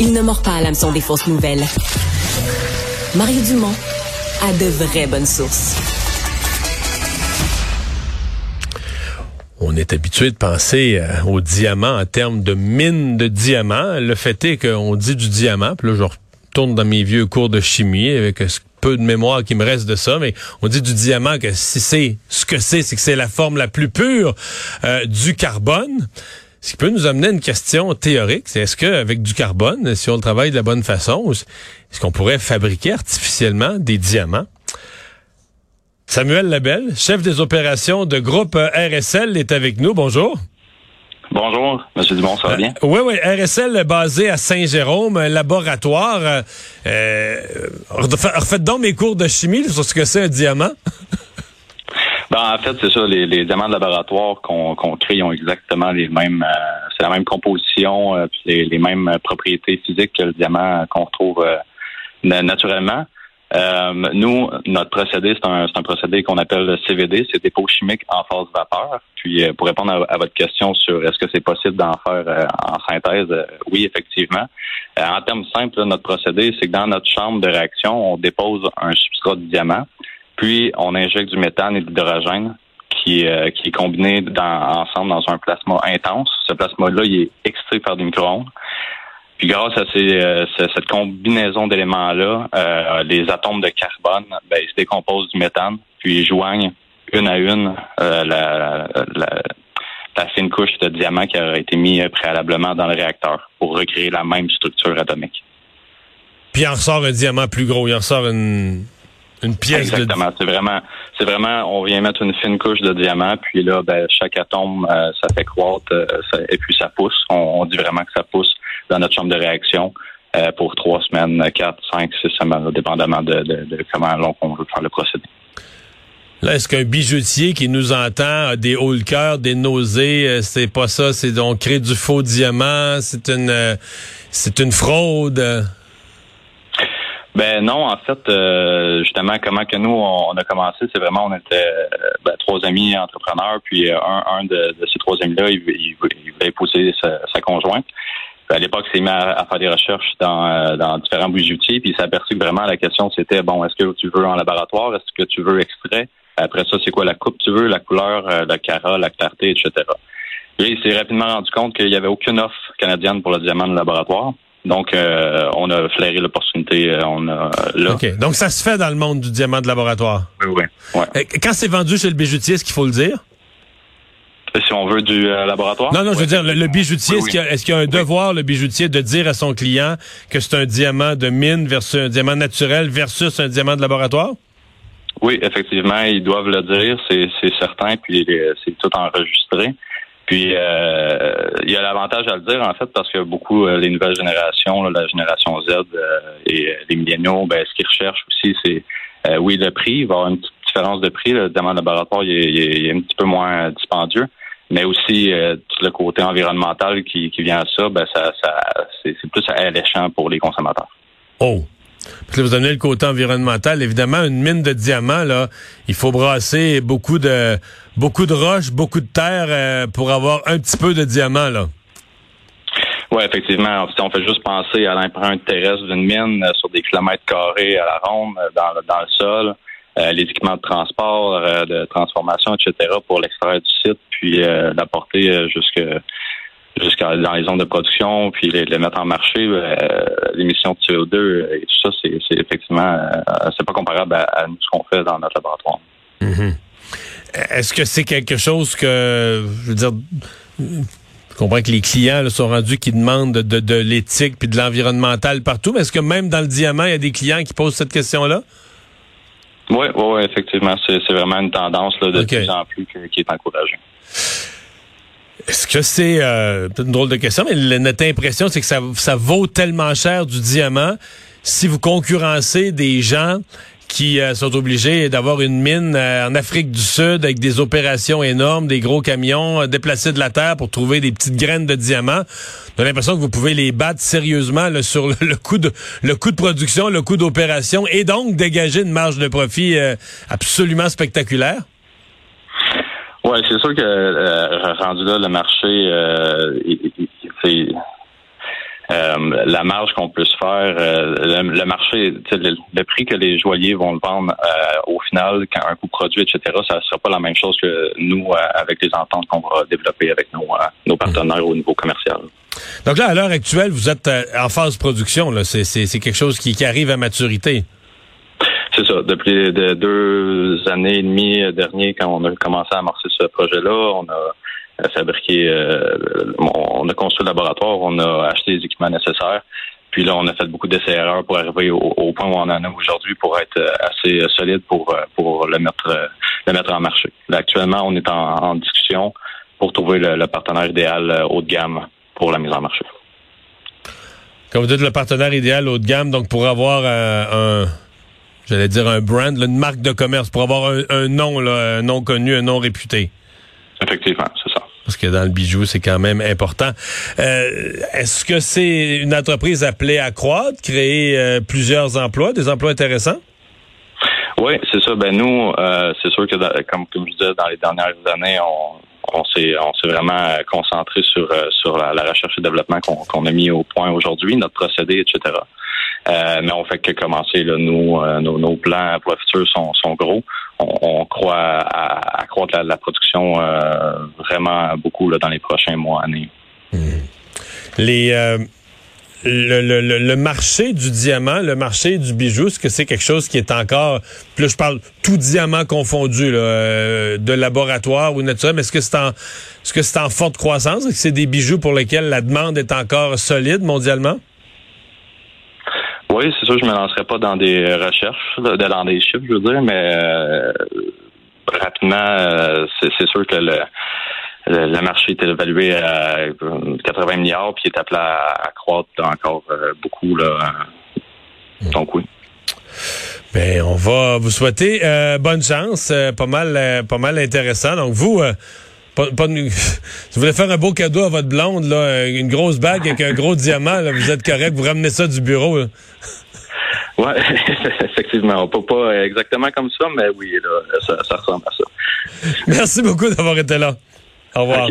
Il ne mord pas à l'hameçon des fausses nouvelles. Mario Dumont a de vraies bonnes sources. On est habitué de penser euh, au diamant en termes de mine de diamants. Le fait est qu'on dit du diamant, puis là je retourne dans mes vieux cours de chimie avec ce peu de mémoire qui me reste de ça, mais on dit du diamant que si c'est ce que c'est, c'est que c'est la forme la plus pure euh, du carbone. Ce qui peut nous amener à une question théorique, c'est est-ce qu'avec du carbone, si on le travaille de la bonne façon, est-ce qu'on pourrait fabriquer artificiellement des diamants? Samuel Labelle, chef des opérations de groupe RSL, est avec nous. Bonjour. Bonjour, M. Dumont, ça va bien? oui, oui, RSL basé à Saint-Jérôme, laboratoire. Euh, euh refaites donc mes cours de chimie sur ce que c'est un diamant. Ben, en fait, c'est ça. Les, diamants de laboratoire qu'on crée ont exactement les mêmes. Euh, c'est la même composition, euh, les, les, mêmes propriétés physiques que le diamant qu'on retrouve euh, naturellement. nous, notre procédé, c'est un, un, procédé qu'on appelle le CVD, c'est dépôt chimique en phase vapeur. Puis, pour répondre à, votre question sur est-ce que c'est possible d'en faire en synthèse, oui, effectivement. en termes simples, notre procédé, c'est que dans notre chambre de réaction, on dépose un substrat de diamant. Puis, on injecte du méthane et de l'hydrogène qui, euh, qui est combiné dans, ensemble dans un plasma intense. Ce plasma-là, il est extrait par des micro-ondes. Puis grâce à ces, euh, cette combinaison d'éléments-là, euh, les atomes de carbone, ben, ils se décomposent du méthane, puis ils joignent une à une la, la, la, fine couche de diamant qui a été mis préalablement dans le réacteur pour recréer la même structure atomique. Puis il en ressort un diamant plus gros, il en ressort une, une pièce Exactement. C'est vraiment, c'est vraiment, on vient mettre une fine couche de diamant, puis là, ben, chaque atome, euh, ça fait croître, euh, et puis ça pousse. On, dit vraiment que ça pousse dans notre chambre de réaction euh, pour trois semaines, quatre, cinq, six semaines, dépendamment de, comment long on veut faire le procédé. Là, est-ce qu'un bijoutier qui nous entend a des hauts le cœur, des nausées, c'est pas ça, c'est on crée du faux diamant, c'est une, c'est une fraude? Ben non, en fait, euh, justement, comment que nous on, a commencé, c'est vraiment on était euh, ben, trois amis entrepreneurs, puis euh, un, un de, ces trois amis-là, il, il, voulait épouser sa, conjointe. à l'époque, il s'est mis à, faire des recherches dans, dans différents bijoutiers, puis il s'est aperçu que vraiment la question c'était bon, est-ce que tu veux en laboratoire, est-ce que tu veux extrait? Après ça, c'est quoi la coupe tu veux, la couleur, la cara, la clarté, etc. Et il s'est rapidement rendu compte qu'il n'y avait aucune offre canadienne pour le diamant de laboratoire. Donc, euh, on a flairé l'opportunité. Euh, on a là. OK. Donc, ça se fait dans le monde du diamant de laboratoire? Oui, oui. Ouais. Quand c'est vendu chez le bijoutier, est-ce qu'il faut le dire? Si on veut du euh, laboratoire? Non, non, je veux dire, le, bijoutier, est-ce qu'il y, a un devoir, le bijoutier, de dire à son client que c'est un diamant de mine versus un diamant naturel versus un diamant de laboratoire? Oui, effectivement, ils doivent le dire, c'est certain, puis c'est tout enregistré. Puis euh, il y a l'avantage à le dire en fait parce que beaucoup euh, les nouvelles générations, la génération Z euh, et les milléniaux, ben ce qu'ils recherchent aussi, c'est oui le prix. Il va y avoir une petite différence de prix. Le demande laboratoire il est, un petit peu moins dispendieux, mais aussi tout le côté environnemental qui, qui vient à ça, ben ça, ça c'est plus alléchant pour les consommateurs. Oh, puis vous amenez le côté environnemental. Évidemment, une mine de diamants, là, il faut brasser beaucoup de beaucoup de roches, beaucoup de terre euh, pour avoir un petit peu de diamants, là. Oui, effectivement. On fait juste penser à l'empreinte terrestre d'une mine euh, sur des kilomètres carrés à la ronde, euh, dans, dans le sol, les équipements de transport, de transformation, etc., pour l'extraire du site, puis l'apporter jusque jusqu'à dans les zones de production, puis les, mettre en marché, euh, l'émission de CO2 et tout ça, c'est effectivement euh, c'est pas comparable à, ce qu'on fait dans notre laboratoire. Mm-hmm. Est-ce que c'est quelque chose que je veux dire je comprends que les clients sont rendus qui demandent de, de, l'éthique puis de l'environnemental partout, mais est-ce que même dans le diamant, il y a des clients qui posent cette question-là? Oui, oui, effectivement. C'est vraiment une tendance là, de plus en plus qui est encouragée. Est-ce que c'est euh, une drôle de question, mais notre impression, c'est que ça, vaut tellement cher du diamant si vous concurrencez des gens qui euh, sont obligés d'avoir une mine euh, en Afrique du Sud avec des opérations énormes, des gros camions euh, déplacés de la terre pour trouver des petites graines de diamants. On a l'impression que vous pouvez les battre sérieusement sur le, coût de le coût de production, le coût d'opération et donc dégager une marge de profit absolument spectaculaire. Oui, c'est sûr que euh, rendu là, le marché, euh, la marge qu'on peut se faire, le, marché, le, prix que les joailliers vont le vendre au final, quand un coût produit, etc., ça sera pas la même chose que nous avec les ententes qu'on va développer avec nos, nos partenaires au niveau commercial. Donc là, à l'heure actuelle, vous êtes en phase production. C'est quelque chose qui, qui arrive à maturité. C'est ça. Depuis deux années et demie dernier, quand on a commencé à amorcer ce projet-là, on a fabriqué, euh, on a construit le laboratoire, on a acheté les équipements nécessaires. Puis là, on a fait beaucoup d'essais-erreurs pour arriver au, point où on en est aujourd'hui pour être assez solide pour, le mettre le mettre en marché. Actuellement, on est en, discussion pour trouver le, partenaire idéal euh, haut de gamme pour la mise en marché. Quand vous dites le partenaire idéal haut de gamme, donc pour avoir euh, un j'allais dire un brand, une marque de commerce, pour avoir un, nom, un nom connu, un nom réputé. Effectivement, c'est ça. Parce que dans le bijou, c'est quand même important. Euh, est-ce que c'est une entreprise appelée à croître, créer euh, plusieurs emplois, des emplois intéressants? Oui, c'est ça. Ben nous, euh, c'est sûr que comme, comme je disais, dans les dernières années, on, on s'est on s'est vraiment concentré sur sur la, recherche et développement qu'on a mis au point aujourd'hui, notre procédé, etc. Euh, mais on fait que commencer. Là, euh, nos, plans pour le futur sont, sont gros. On, croit à, accroître la, production euh, vraiment beaucoup là, dans les prochains mois, années. Les le, le, le, marché du diamant, le marché du bijou, est-ce que c'est quelque chose qui est encore, plus je parle tout diamant confondu, là, de laboratoire ou naturel, mais est-ce que c'est en, est-ce que c'est en forte croissance? Est-ce que c'est des bijoux pour lesquels la demande est encore solide mondialement? Oui, c'est sûr, je me lancerai pas dans des recherches, dans des chiffres, je veux dire, mais euh, rapidement, euh, c'est sûr que le, le, marché est évalué à 80 milliards, puis il est appelé à, croître encore euh, beaucoup. Là. Donc oui. Ben, on va vous souhaiter bonne chance, pas mal, pas mal intéressant. Donc vous, pas, pas si vous voulez faire un beau cadeau à votre blonde, là, une grosse bague avec un gros diamant, là, vous êtes correct, vous ramenez ça du bureau. Oui, effectivement. Pas, pas exactement comme ça, mais oui, là, ça, ça ressemble à ça. Merci beaucoup d'avoir été là. Au revoir.